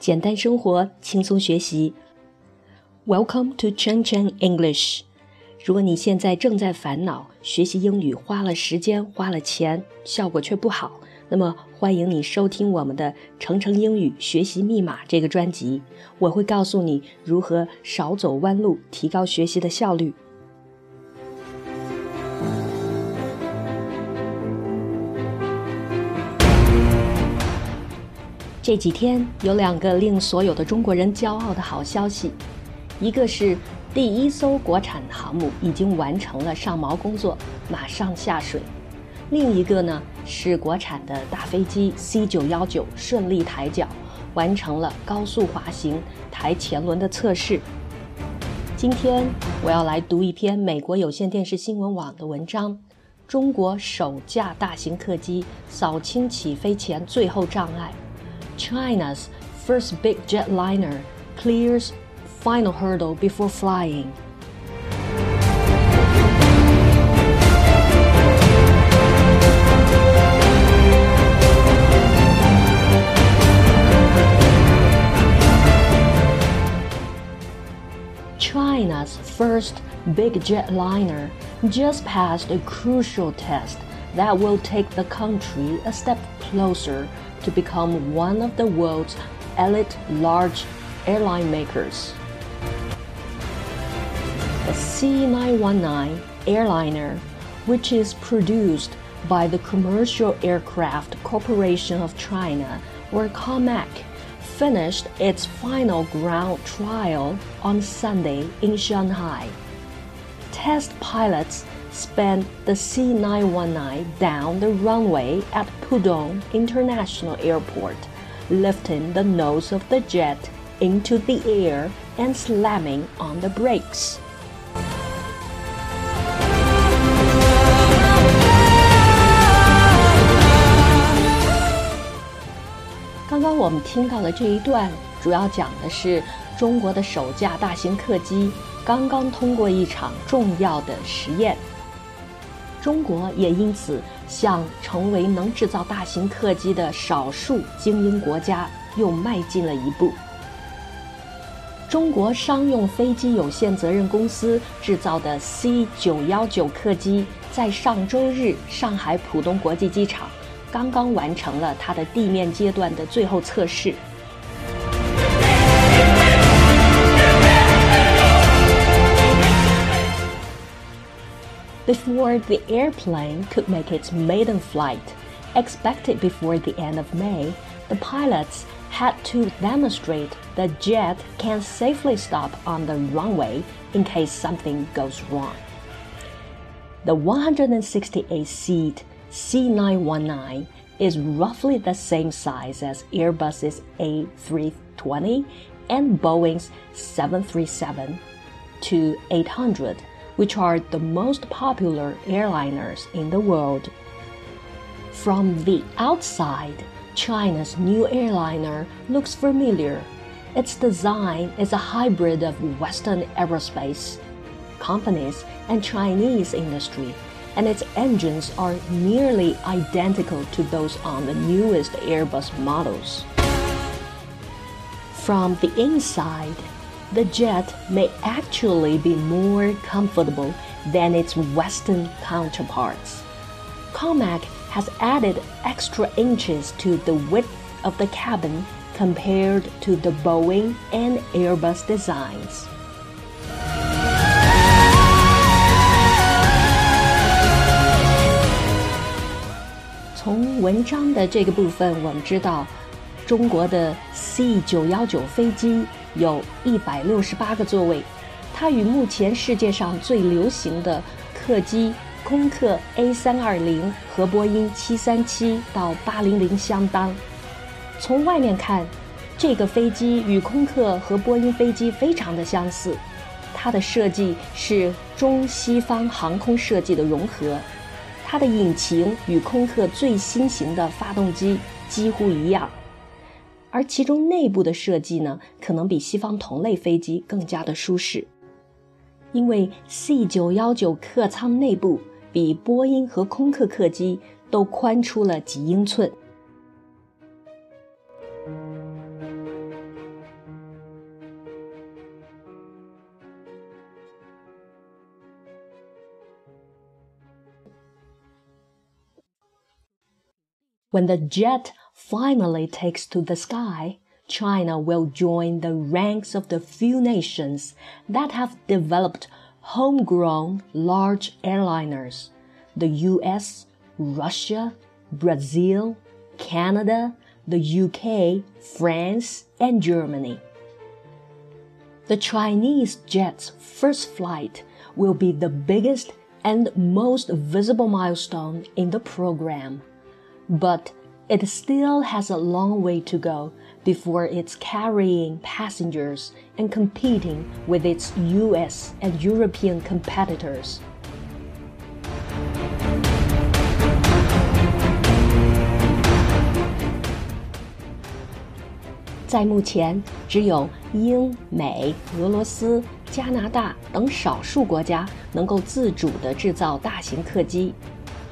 简单生活，轻松学习。Welcome to Chen Chen English。如果你现在正在烦恼学习英语花了时间花了钱，效果却不好，那么欢迎你收听我们的《程程英语学习密码》这个专辑，我会告诉你如何少走弯路，提高学习的效率。这几天有两个令所有的中国人骄傲的好消息，一个是第一艘国产航母已经完成了上锚工作，马上下水；另一个呢是国产的大飞机 C 九幺九顺利抬脚，完成了高速滑行、抬前轮的测试。今天我要来读一篇美国有线电视新闻网的文章：中国首架大型客机扫清起飞前最后障碍。China's first big jetliner clears final hurdle before flying. China's first big jetliner just passed a crucial test that will take the country a step closer to become one of the world's elite large airline makers. The C919 airliner, which is produced by the Commercial Aircraft Corporation of China, or COMAC, finished its final ground trial on Sunday in Shanghai. Test pilots spent the C919 down the runway at Pudong International Airport, lifting the nose of the jet into the air and slamming on the brakes. 刚刚我们听到的这一段，主要讲的是中国的首架大型客机刚刚通过一场重要的实验。 中国也因此向成为能制造大型客机的少数精英国家又迈进了一步。中国商用飞机有限责任公司制造的 C 九幺九客机，在上周日上海浦东国际机场刚刚完成了它的地面阶段的最后测试。Before the airplane could make its maiden flight, expected before the end of May, the pilots had to demonstrate the jet can safely stop on the runway in case something goes wrong. The 168 seat C919 is roughly the same size as Airbus's A320 and Boeing's 737 to 800 which are the most popular airliners in the world. From the outside, China's new airliner looks familiar. Its design is a hybrid of Western aerospace companies and Chinese industry, and its engines are nearly identical to those on the newest Airbus models. From the inside, the jet may actually be more comfortable than its Western counterparts. Comac has added extra inches to the width of the cabin compared to the Boeing and Airbus designs. 有一百六十八个座位，它与目前世界上最流行的客机空客 A 三二零和波音七三七到八零零相当。从外面看，这个飞机与空客和波音飞机非常的相似，它的设计是中西方航空设计的融合，它的引擎与空客最新型的发动机几乎一样。而其中内部的设计呢，可能比西方同类飞机更加的舒适，因为 C 九幺九客舱内部比波音和空客客机都宽出了几英寸。When the jet finally takes to the sky, China will join the ranks of the few nations that have developed homegrown large airliners the US, Russia, Brazil, Canada, the UK, France, and Germany. The Chinese jet's first flight will be the biggest and most visible milestone in the program. But it still has a long way to go before it's carrying passengers and competing with its US and European competitors.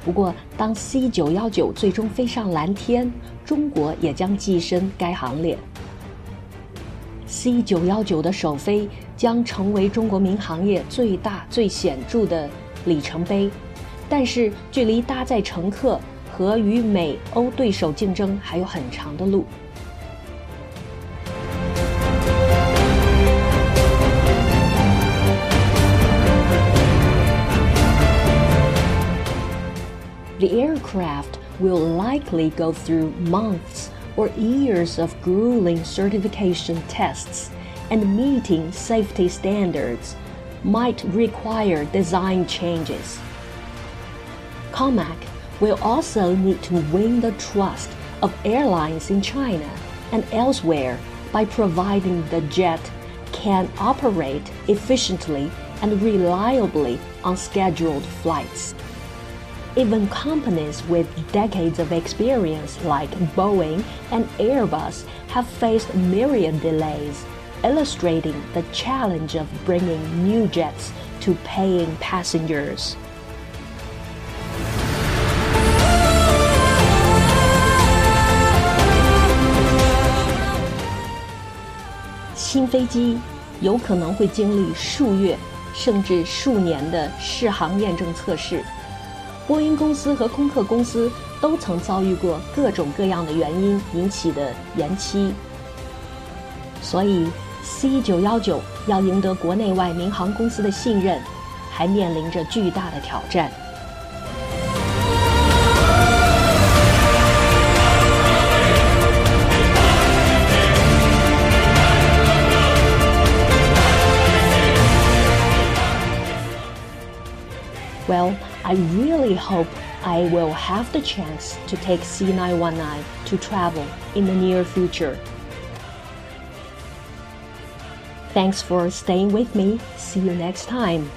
不过，当 C 九幺九最终飞上蓝天，中国也将跻身该行列。C 九幺九的首飞将成为中国民航业最大、最显著的里程碑，但是距离搭载乘客和与美欧对手竞争还有很长的路。The aircraft will likely go through months or years of grueling certification tests, and meeting safety standards might require design changes. COMAC will also need to win the trust of airlines in China and elsewhere by providing the jet can operate efficiently and reliably on scheduled flights. Even companies with decades of experience like Boeing and Airbus have faced myriad delays, illustrating the challenge of bringing new jets to paying passengers. 新飞机有可能会经历数月甚至数年的试航验证测试。 波音公司和空客公司都曾遭遇过各种各样的原因引起的延期，所以 C 九幺九要赢得国内外民航公司的信任，还面临着巨大的挑战。I really hope I will have the chance to take C919 to travel in the near future. Thanks for staying with me. See you next time.